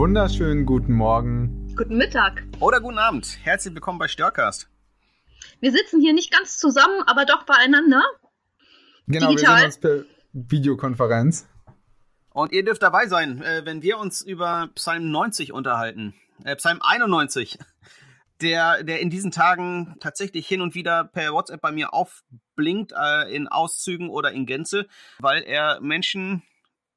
Wunderschönen guten Morgen. Guten Mittag. Oder guten Abend. Herzlich willkommen bei Störcast. Wir sitzen hier nicht ganz zusammen, aber doch beieinander. Genau, Digital. wir sehen uns per Videokonferenz. Und ihr dürft dabei sein, äh, wenn wir uns über Psalm 90 unterhalten. Äh, Psalm 91, der, der in diesen Tagen tatsächlich hin und wieder per WhatsApp bei mir aufblinkt, äh, in Auszügen oder in Gänze, weil er Menschen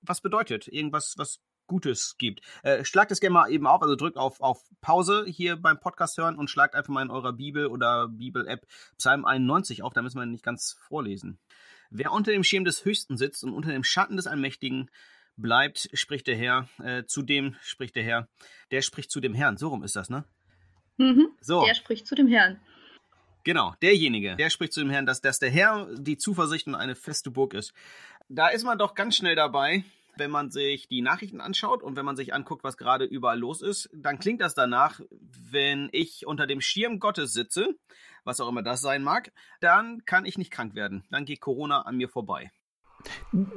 was bedeutet. Irgendwas, was Gutes gibt. Äh, schlagt es gerne mal eben auf, also drückt auf, auf Pause hier beim Podcast hören und schlagt einfach mal in eurer Bibel oder Bibel-App Psalm 91 auf, da müssen wir nicht ganz vorlesen. Wer unter dem Schirm des Höchsten sitzt und unter dem Schatten des Allmächtigen bleibt, spricht der Herr, äh, zu dem spricht der Herr, der spricht zu dem Herrn. So rum ist das, ne? Mhm, so. Der spricht zu dem Herrn. Genau, derjenige, der spricht zu dem Herrn, dass, dass der Herr die Zuversicht und eine feste Burg ist. Da ist man doch ganz schnell dabei, wenn man sich die Nachrichten anschaut und wenn man sich anguckt, was gerade überall los ist, dann klingt das danach, wenn ich unter dem Schirm Gottes sitze, was auch immer das sein mag, dann kann ich nicht krank werden. Dann geht Corona an mir vorbei.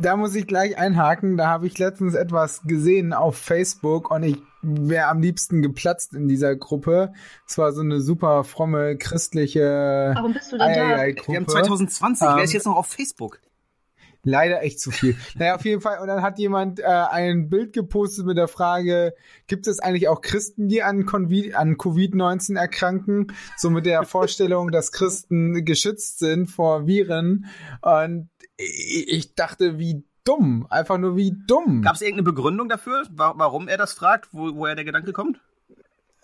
Da muss ich gleich einhaken. Da habe ich letztens etwas gesehen auf Facebook und ich wäre am liebsten geplatzt in dieser Gruppe. Es war so eine super fromme christliche. Warum bist du denn da? Wir haben 2020. Ähm, Wer ist jetzt noch auf Facebook? Leider echt zu viel. naja, auf jeden Fall. Und dann hat jemand äh, ein Bild gepostet mit der Frage, gibt es eigentlich auch Christen, die an, an Covid-19 erkranken? So mit der Vorstellung, dass Christen geschützt sind vor Viren. Und ich dachte, wie dumm. Einfach nur wie dumm. Gab es irgendeine Begründung dafür, warum er das fragt, wo, woher der Gedanke kommt?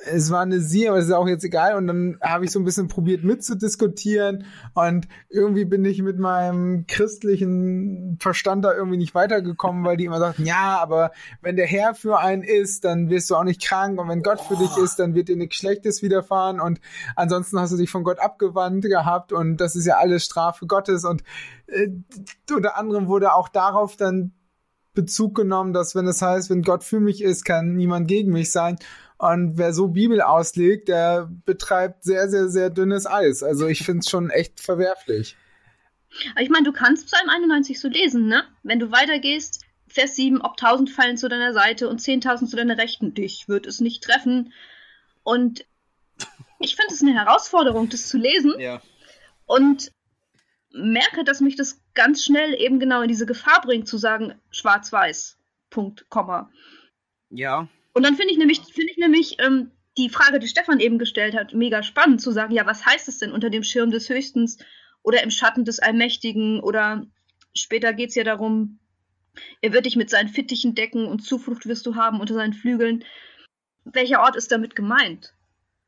Es war eine Sie, aber es ist auch jetzt egal. Und dann habe ich so ein bisschen probiert mitzudiskutieren. Und irgendwie bin ich mit meinem christlichen Verstand da irgendwie nicht weitergekommen, weil die immer sagten, ja, aber wenn der Herr für einen ist, dann wirst du auch nicht krank. Und wenn Gott für dich ist, dann wird dir nichts Schlechtes widerfahren. Und ansonsten hast du dich von Gott abgewandt gehabt. Und das ist ja alles Strafe Gottes. Und äh, unter anderem wurde auch darauf dann Bezug genommen, dass wenn es heißt, wenn Gott für mich ist, kann niemand gegen mich sein. Und wer so Bibel auslegt, der betreibt sehr, sehr, sehr dünnes Eis. Also ich finde es schon echt verwerflich. Ich meine, du kannst Psalm 91 so lesen, ne? Wenn du weitergehst, Vers 7, ob 1000 fallen zu deiner Seite und 10.000 zu deiner Rechten, dich wird es nicht treffen. Und ich finde es eine Herausforderung, das zu lesen. Ja. Und merke, dass mich das ganz schnell eben genau in diese Gefahr bringt, zu sagen, schwarz-weiß, Punkt, Komma. Ja, und dann finde ich nämlich, finde ich nämlich ähm, die Frage, die Stefan eben gestellt hat, mega spannend zu sagen, ja, was heißt es denn unter dem Schirm des Höchstens oder im Schatten des Allmächtigen oder später geht es ja darum, er wird dich mit seinen Fittichen decken und Zuflucht wirst du haben unter seinen Flügeln. Welcher Ort ist damit gemeint?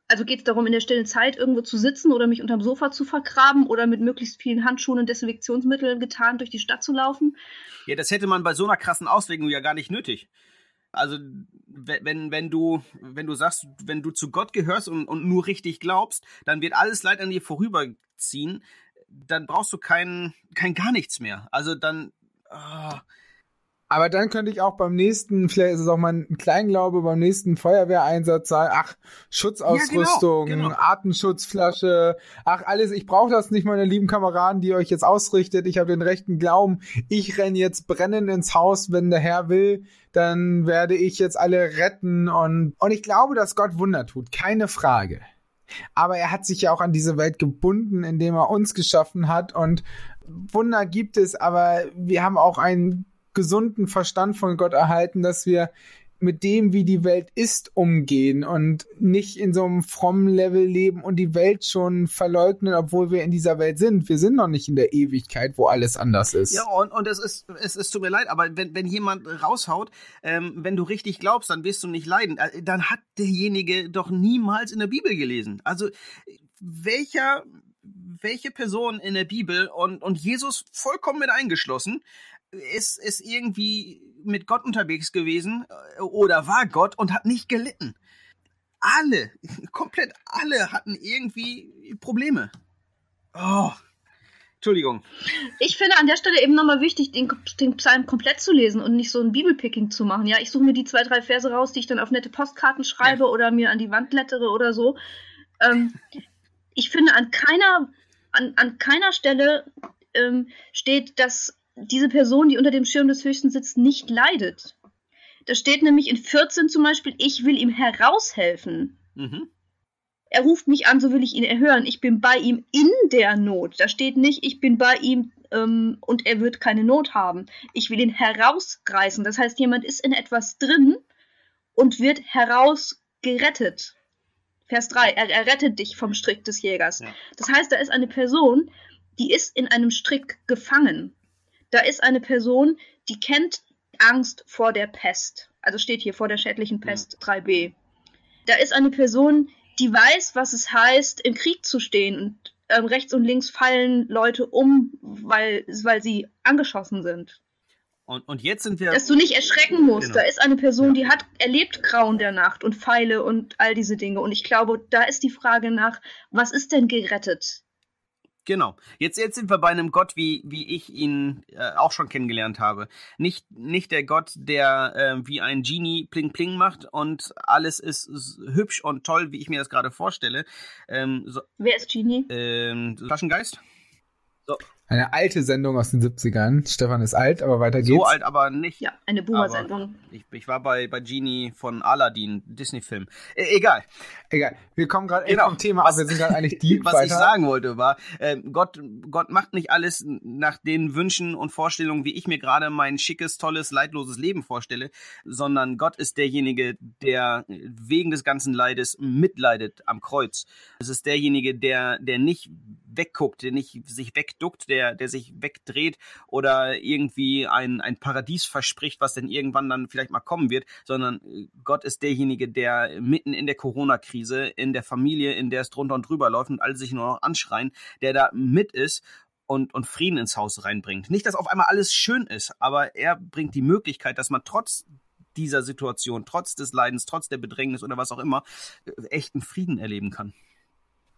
Also geht es darum, in der stillen Zeit irgendwo zu sitzen oder mich unterm Sofa zu vergraben oder mit möglichst vielen Handschuhen und Desinfektionsmitteln getan durch die Stadt zu laufen? Ja, das hätte man bei so einer krassen Auslegung ja gar nicht nötig. Also wenn, wenn du, wenn du sagst, wenn du zu Gott gehörst und, und nur richtig glaubst, dann wird alles Leid an dir vorüberziehen. Dann brauchst du kein, kein gar nichts mehr. Also dann. Oh. Aber dann könnte ich auch beim nächsten, vielleicht ist es auch mal ein Kleinglaube, beim nächsten Feuerwehreinsatz sagen, ach, Schutzausrüstung, ja, genau, genau. Atemschutzflasche, ach, alles, ich brauche das nicht, meine lieben Kameraden, die euch jetzt ausrichtet. Ich habe den rechten Glauben. Ich renne jetzt brennend ins Haus, wenn der Herr will dann werde ich jetzt alle retten und, und ich glaube, dass Gott Wunder tut, keine Frage. Aber er hat sich ja auch an diese Welt gebunden, indem er uns geschaffen hat und Wunder gibt es, aber wir haben auch einen gesunden Verstand von Gott erhalten, dass wir mit dem, wie die Welt ist, umgehen und nicht in so einem frommen Level leben und die Welt schon verleugnen, obwohl wir in dieser Welt sind. Wir sind noch nicht in der Ewigkeit, wo alles anders ist. Ja, und, und es ist, es ist tut mir leid, aber wenn, wenn jemand raushaut, ähm, wenn du richtig glaubst, dann wirst du nicht leiden. Äh, dann hat derjenige doch niemals in der Bibel gelesen. Also, welcher, welche Person in der Bibel und, und Jesus vollkommen mit eingeschlossen, ist, ist irgendwie mit Gott unterwegs gewesen äh, oder war Gott und hat nicht gelitten. Alle, komplett alle hatten irgendwie Probleme. Oh, Entschuldigung. Ich finde an der Stelle eben nochmal wichtig, den, den, Psalm komplett zu lesen und nicht so ein Bibelpicking zu machen. Ja, ich suche mir die zwei, drei Verse raus, die ich dann auf nette Postkarten schreibe ja. oder mir an die Wand lettere oder so. Ähm, ich finde an keiner, an, an keiner Stelle ähm, steht, dass diese Person, die unter dem Schirm des Höchsten sitzt, nicht leidet. Da steht nämlich in 14 zum Beispiel, ich will ihm heraushelfen. Mhm. Er ruft mich an, so will ich ihn erhören. Ich bin bei ihm in der Not. Da steht nicht, ich bin bei ihm ähm, und er wird keine Not haben. Ich will ihn herausreißen. Das heißt, jemand ist in etwas drin und wird herausgerettet. Vers 3, er, er rettet dich vom Strick des Jägers. Ja. Das heißt, da ist eine Person, die ist in einem Strick gefangen. Da ist eine Person, die kennt Angst vor der Pest. Also steht hier vor der schädlichen Pest ja. 3b. Da ist eine Person, die weiß, was es heißt, im Krieg zu stehen und ähm, rechts und links fallen Leute um, weil, weil sie angeschossen sind. Und, und jetzt sind wir. Dass du nicht erschrecken musst. Genau. Da ist eine Person, ja. die hat erlebt Grauen der Nacht und Pfeile und all diese Dinge. Und ich glaube, da ist die Frage nach, was ist denn gerettet? Genau. Jetzt, jetzt sind wir bei einem Gott, wie, wie ich ihn äh, auch schon kennengelernt habe. Nicht, nicht der Gott, der äh, wie ein Genie pling pling macht und alles ist, ist hübsch und toll, wie ich mir das gerade vorstelle. Ähm, so, Wer ist Genie? Ähm, Flaschengeist. So. Eine alte Sendung aus den 70ern. Stefan ist alt, aber weiter geht's. So alt, aber nicht. Ja, eine Boomer-Sendung. Ich, ich, war bei, bei Genie von Aladdin, Disney-Film. E egal. Egal. Wir kommen gerade genau. vom Thema ab. Wir sind gerade eigentlich deep Was weiter. ich sagen wollte war, äh, Gott, Gott macht nicht alles nach den Wünschen und Vorstellungen, wie ich mir gerade mein schickes, tolles, leidloses Leben vorstelle, sondern Gott ist derjenige, der wegen des ganzen Leides mitleidet am Kreuz. Es ist derjenige, der, der nicht wegguckt, der nicht sich wegduckt, der, der sich wegdreht oder irgendwie ein, ein Paradies verspricht, was denn irgendwann dann vielleicht mal kommen wird, sondern äh, Gott ist derjenige, der mitten in der Corona-Krise, in der Familie, in der es drunter und drüber läuft und alle sich nur noch anschreien, der da mit ist und, und Frieden ins Haus reinbringt. Nicht, dass auf einmal alles schön ist, aber er bringt die Möglichkeit, dass man trotz dieser Situation, trotz des Leidens, trotz der Bedrängnis oder was auch immer, äh, echten Frieden erleben kann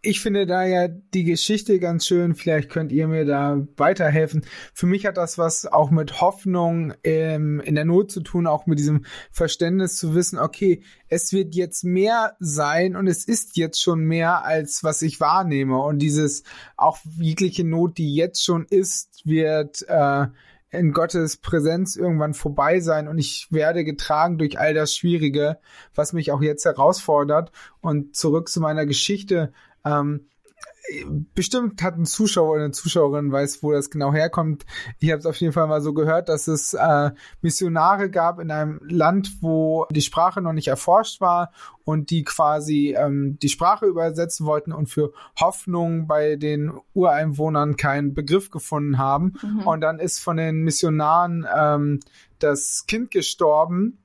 ich finde da ja die Geschichte ganz schön. Vielleicht könnt ihr mir da weiterhelfen. Für mich hat das was auch mit Hoffnung ähm, in der Not zu tun, auch mit diesem Verständnis zu wissen, okay, es wird jetzt mehr sein und es ist jetzt schon mehr als was ich wahrnehme. Und dieses auch jegliche Not, die jetzt schon ist, wird äh, in Gottes Präsenz irgendwann vorbei sein und ich werde getragen durch all das Schwierige, was mich auch jetzt herausfordert. Und zurück zu meiner Geschichte. Ähm, bestimmt hat ein Zuschauer oder eine Zuschauerin weiß, wo das genau herkommt. Ich habe es auf jeden Fall mal so gehört, dass es äh, Missionare gab in einem Land, wo die Sprache noch nicht erforscht war und die quasi ähm, die Sprache übersetzen wollten und für Hoffnung bei den Ureinwohnern keinen Begriff gefunden haben. Mhm. Und dann ist von den Missionaren ähm, das Kind gestorben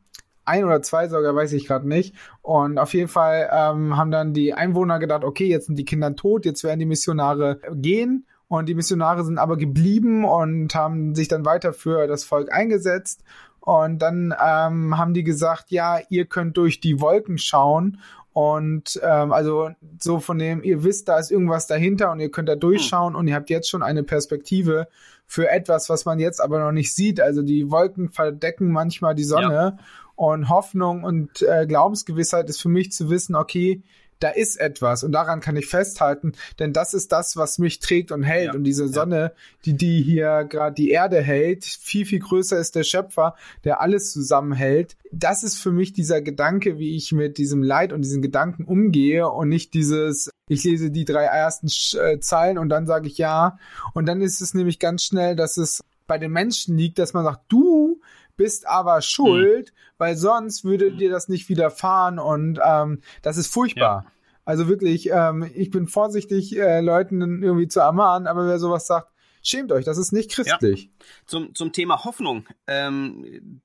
ein oder zwei sogar, weiß ich gerade nicht. Und auf jeden Fall ähm, haben dann die Einwohner gedacht, okay, jetzt sind die Kinder tot, jetzt werden die Missionare gehen. Und die Missionare sind aber geblieben und haben sich dann weiter für das Volk eingesetzt. Und dann ähm, haben die gesagt, ja, ihr könnt durch die Wolken schauen. Und ähm, also so von dem, ihr wisst, da ist irgendwas dahinter und ihr könnt da durchschauen und ihr habt jetzt schon eine Perspektive für etwas, was man jetzt aber noch nicht sieht. Also die Wolken verdecken manchmal die Sonne. Ja. Und Hoffnung und äh, Glaubensgewissheit ist für mich zu wissen, okay, da ist etwas und daran kann ich festhalten, denn das ist das, was mich trägt und hält. Ja, und diese Sonne, ja. die, die hier gerade die Erde hält, viel, viel größer ist der Schöpfer, der alles zusammenhält. Das ist für mich dieser Gedanke, wie ich mit diesem Leid und diesen Gedanken umgehe und nicht dieses, ich lese die drei ersten äh, Zeilen und dann sage ich ja. Und dann ist es nämlich ganz schnell, dass es bei den Menschen liegt, dass man sagt, du bist aber schuld, mhm. weil sonst würde dir das nicht widerfahren und ähm, das ist furchtbar. Ja. Also wirklich, ähm, ich bin vorsichtig, äh, Leuten irgendwie zu ermahnen, aber wer sowas sagt, schämt euch, das ist nicht christlich. Ja. Zum, zum Thema Hoffnung. Ähm,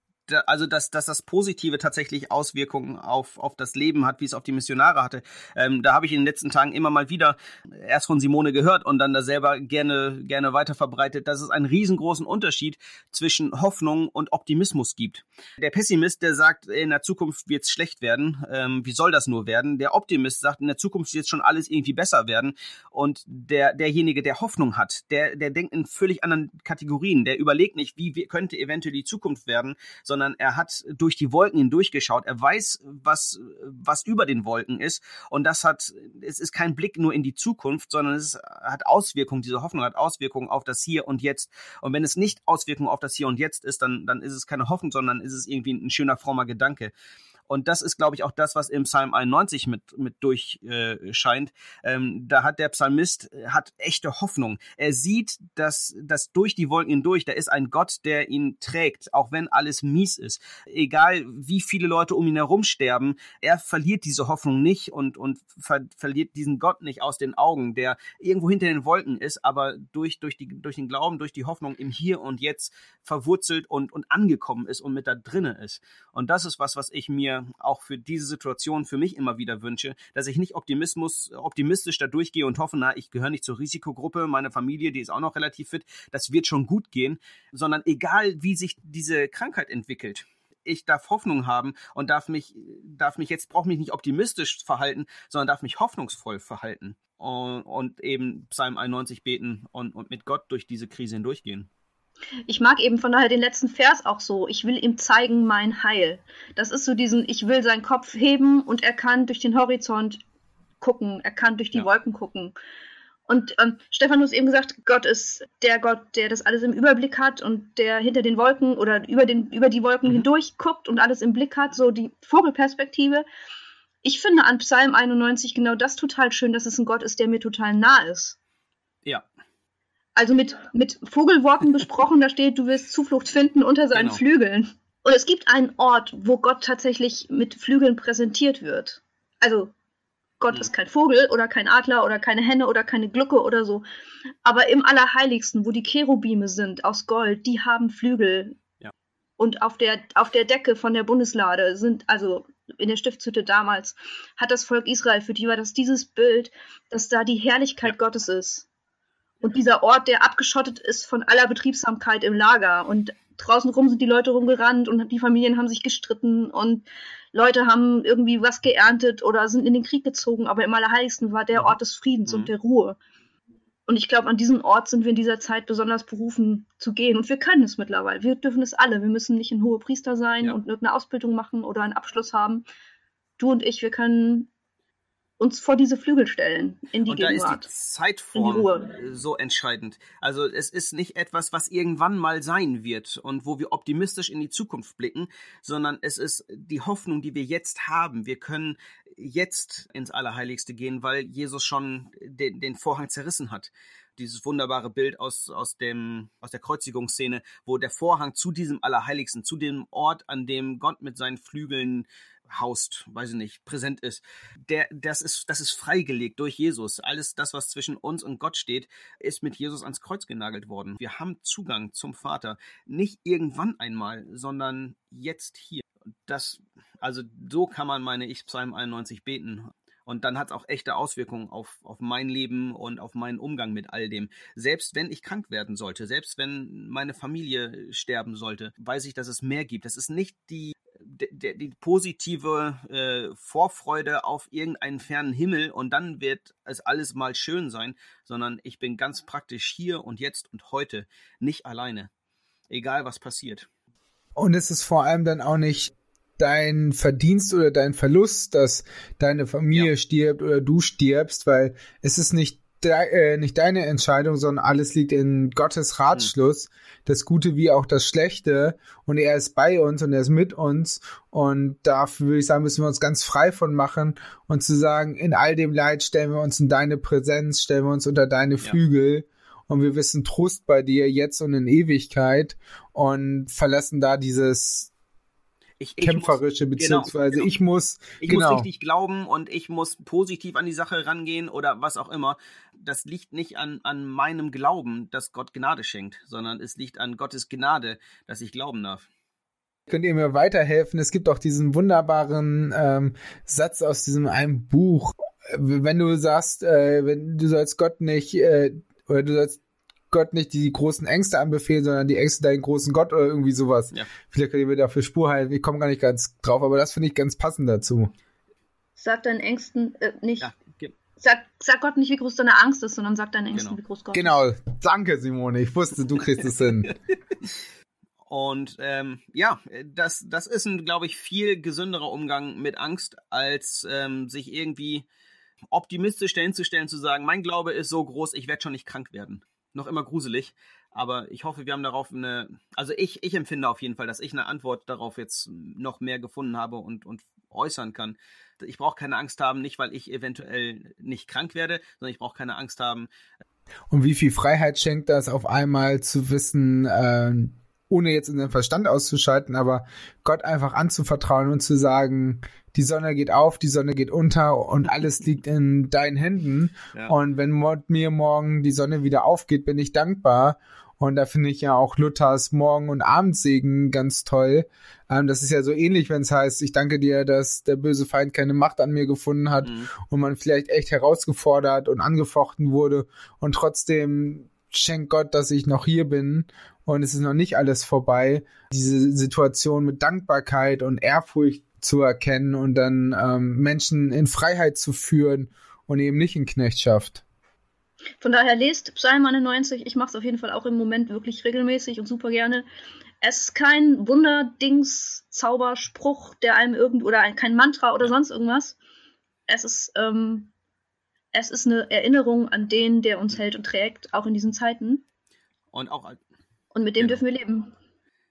also dass, dass das Positive tatsächlich Auswirkungen auf, auf das Leben hat, wie es auf die Missionare hatte. Ähm, da habe ich in den letzten Tagen immer mal wieder erst von Simone gehört und dann da selber gerne, gerne weiter verbreitet, dass es einen riesengroßen Unterschied zwischen Hoffnung und Optimismus gibt. Der Pessimist, der sagt, in der Zukunft wird es schlecht werden, ähm, wie soll das nur werden? Der Optimist sagt, in der Zukunft wird schon alles irgendwie besser werden. Und der, derjenige, der Hoffnung hat, der, der denkt in völlig anderen Kategorien, der überlegt nicht, wie könnte eventuell die Zukunft werden, sondern sondern er hat durch die Wolken hindurchgeschaut. Er weiß, was, was über den Wolken ist. Und das hat, es ist kein Blick nur in die Zukunft, sondern es hat Auswirkungen, diese Hoffnung hat Auswirkungen auf das Hier und Jetzt. Und wenn es nicht Auswirkungen auf das Hier und Jetzt ist, dann, dann ist es keine Hoffnung, sondern ist es irgendwie ein schöner, frommer Gedanke. Und das ist, glaube ich, auch das, was im Psalm 91 mit, mit durchscheint. Äh, ähm, da hat der Psalmist äh, hat echte Hoffnung. Er sieht, dass, dass durch die Wolken hindurch, da ist ein Gott, der ihn trägt, auch wenn alles mies ist. Egal wie viele Leute um ihn herum sterben, er verliert diese Hoffnung nicht und, und ver verliert diesen Gott nicht aus den Augen, der irgendwo hinter den Wolken ist, aber durch, durch, die, durch den Glauben, durch die Hoffnung im Hier und Jetzt verwurzelt und, und angekommen ist und mit da drinnen ist. Und das ist was, was ich mir auch für diese Situation für mich immer wieder wünsche, dass ich nicht Optimismus, optimistisch da durchgehe und hoffe, na, ich gehöre nicht zur Risikogruppe, meine Familie, die ist auch noch relativ fit, das wird schon gut gehen, sondern egal wie sich diese Krankheit entwickelt, ich darf Hoffnung haben und darf mich, darf mich jetzt, brauche mich nicht optimistisch verhalten, sondern darf mich hoffnungsvoll verhalten und, und eben Psalm 91 beten und, und mit Gott durch diese Krise hindurchgehen. Ich mag eben von daher den letzten Vers auch so. Ich will ihm zeigen mein Heil. Das ist so diesen, ich will seinen Kopf heben und er kann durch den Horizont gucken, er kann durch die ja. Wolken gucken. Und ähm, hast eben gesagt, Gott ist der Gott, der das alles im Überblick hat und der hinter den Wolken oder über, den, über die Wolken mhm. hindurch guckt und alles im Blick hat, so die Vogelperspektive. Ich finde an Psalm 91 genau das total schön, dass es ein Gott ist, der mir total nah ist. Ja, also mit, mit Vogelworten besprochen, da steht, du wirst Zuflucht finden unter seinen genau. Flügeln. Und es gibt einen Ort, wo Gott tatsächlich mit Flügeln präsentiert wird. Also Gott mhm. ist kein Vogel oder kein Adler oder keine Henne oder keine Glucke oder so. Aber im Allerheiligsten, wo die Cherubime sind aus Gold, die haben Flügel. Ja. Und auf der, auf der Decke von der Bundeslade sind, also in der Stiftshütte damals, hat das Volk Israel, für die war das dieses Bild, dass da die Herrlichkeit ja. Gottes ist. Und dieser Ort, der abgeschottet ist von aller Betriebsamkeit im Lager. Und draußen rum sind die Leute rumgerannt und die Familien haben sich gestritten und Leute haben irgendwie was geerntet oder sind in den Krieg gezogen. Aber im Allerheiligsten war der mhm. Ort des Friedens mhm. und der Ruhe. Und ich glaube, an diesen Ort sind wir in dieser Zeit besonders berufen zu gehen. Und wir können es mittlerweile. Wir dürfen es alle. Wir müssen nicht ein hoher Priester sein ja. und irgendeine Ausbildung machen oder einen Abschluss haben. Du und ich, wir können uns vor diese Flügel stellen, in die und Gegenwart. Da ist die Zeitform die so entscheidend. Also es ist nicht etwas, was irgendwann mal sein wird und wo wir optimistisch in die Zukunft blicken, sondern es ist die Hoffnung, die wir jetzt haben. Wir können jetzt ins Allerheiligste gehen, weil Jesus schon den, den Vorhang zerrissen hat dieses wunderbare Bild aus, aus, dem, aus der Kreuzigungsszene, wo der Vorhang zu diesem Allerheiligsten, zu dem Ort, an dem Gott mit seinen Flügeln haust, weiß ich nicht, präsent ist, der, das ist, das ist freigelegt durch Jesus. Alles das, was zwischen uns und Gott steht, ist mit Jesus ans Kreuz genagelt worden. Wir haben Zugang zum Vater. Nicht irgendwann einmal, sondern jetzt hier. Das, also so kann man, meine ich, Psalm 91 beten. Und dann hat es auch echte Auswirkungen auf, auf mein Leben und auf meinen Umgang mit all dem. Selbst wenn ich krank werden sollte, selbst wenn meine Familie sterben sollte, weiß ich, dass es mehr gibt. Das ist nicht die die, positive äh, Vorfreude auf irgendeinen fernen Himmel und dann wird es alles mal schön sein, sondern ich bin ganz praktisch hier und jetzt und heute nicht alleine, egal was passiert. Und es ist vor allem dann auch nicht dein Verdienst oder dein Verlust, dass deine Familie ja. stirbt oder du stirbst, weil es ist nicht de äh, nicht deine Entscheidung, sondern alles liegt in Gottes Ratschluss, mhm. das Gute wie auch das Schlechte. Und er ist bei uns und er ist mit uns. Und dafür würde ich sagen, müssen wir uns ganz frei von machen und zu sagen, in all dem Leid stellen wir uns in deine Präsenz, stellen wir uns unter deine Flügel. Ja. Und wir wissen Trost bei dir jetzt und in Ewigkeit und verlassen da dieses, ich, ich kämpferische, muss, genau, beziehungsweise genau, genau. ich muss. Ich genau. muss richtig glauben und ich muss positiv an die Sache rangehen oder was auch immer. Das liegt nicht an, an meinem Glauben, dass Gott Gnade schenkt, sondern es liegt an Gottes Gnade, dass ich glauben darf. Könnt ihr mir weiterhelfen? Es gibt auch diesen wunderbaren ähm, Satz aus diesem einen Buch. Wenn du sagst, äh, wenn du sollst Gott nicht äh, oder du sollst Gott nicht die großen Ängste anbefehlen, sondern die Ängste deinen großen Gott oder irgendwie sowas. Ja. Vielleicht könnt ihr mir dafür Spur halten. Ich komme gar nicht ganz drauf, aber das finde ich ganz passend dazu. Sag deinen Ängsten äh, nicht. Ja, sag, sag Gott nicht, wie groß deine Angst ist, sondern sag deinen Ängsten, genau. wie groß Gott genau. ist. Genau. Danke, Simone. Ich wusste, du kriegst es hin. Und ähm, ja, das, das ist ein, glaube ich, viel gesünderer Umgang mit Angst, als ähm, sich irgendwie optimistisch hinzustellen, zu sagen, mein Glaube ist so groß, ich werde schon nicht krank werden. Noch immer gruselig. Aber ich hoffe, wir haben darauf eine, also ich, ich empfinde auf jeden Fall, dass ich eine Antwort darauf jetzt noch mehr gefunden habe und, und äußern kann. Ich brauche keine Angst haben, nicht weil ich eventuell nicht krank werde, sondern ich brauche keine Angst haben. Und wie viel Freiheit schenkt das auf einmal zu wissen, äh, ohne jetzt in den Verstand auszuschalten, aber Gott einfach anzuvertrauen und zu sagen, die Sonne geht auf, die Sonne geht unter und alles liegt in deinen Händen. Ja. Und wenn mir morgen die Sonne wieder aufgeht, bin ich dankbar. Und da finde ich ja auch Luthers Morgen- und Abendsegen ganz toll. Ähm, das ist ja so ähnlich, wenn es heißt, ich danke dir, dass der böse Feind keine Macht an mir gefunden hat mhm. und man vielleicht echt herausgefordert und angefochten wurde und trotzdem schenkt Gott, dass ich noch hier bin und es ist noch nicht alles vorbei. Diese Situation mit Dankbarkeit und Ehrfurcht zu erkennen und dann ähm, Menschen in Freiheit zu führen und eben nicht in Knechtschaft. Von daher lest Psalm 91. Ich mache es auf jeden Fall auch im Moment wirklich regelmäßig und super gerne. Es ist kein Wunderdings, Zauberspruch, der einem irgend oder kein Mantra oder sonst irgendwas. Es ist, ähm, es ist eine Erinnerung an den, der uns hält und trägt, auch in diesen Zeiten. Und auch und mit dem genau. dürfen wir leben.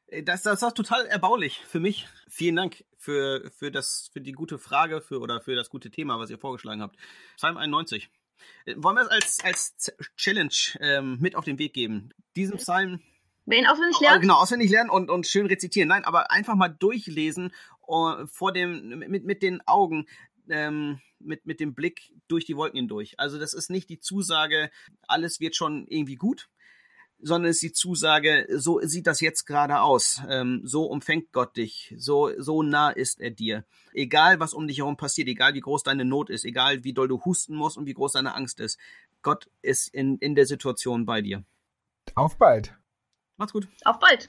Äh, das, das ist total erbaulich für mich. Vielen Dank für, für, das, für die gute Frage für, oder für das gute Thema, was ihr vorgeschlagen habt. Psalm 91. Äh, wollen wir es als, als Challenge ähm, mit auf den Weg geben? Diesen Psalm. Wen auswendig lernen? Genau, auswendig lernen und, und schön rezitieren. Nein, aber einfach mal durchlesen uh, vor dem, mit, mit den Augen. Ähm, mit, mit dem Blick durch die Wolken hindurch. Also das ist nicht die Zusage, alles wird schon irgendwie gut, sondern es ist die Zusage, so sieht das jetzt gerade aus. Ähm, so umfängt Gott dich. So, so nah ist er dir. Egal, was um dich herum passiert, egal wie groß deine Not ist, egal wie doll du husten musst und wie groß deine Angst ist, Gott ist in, in der Situation bei dir. Auf bald. Macht's gut. Auf bald.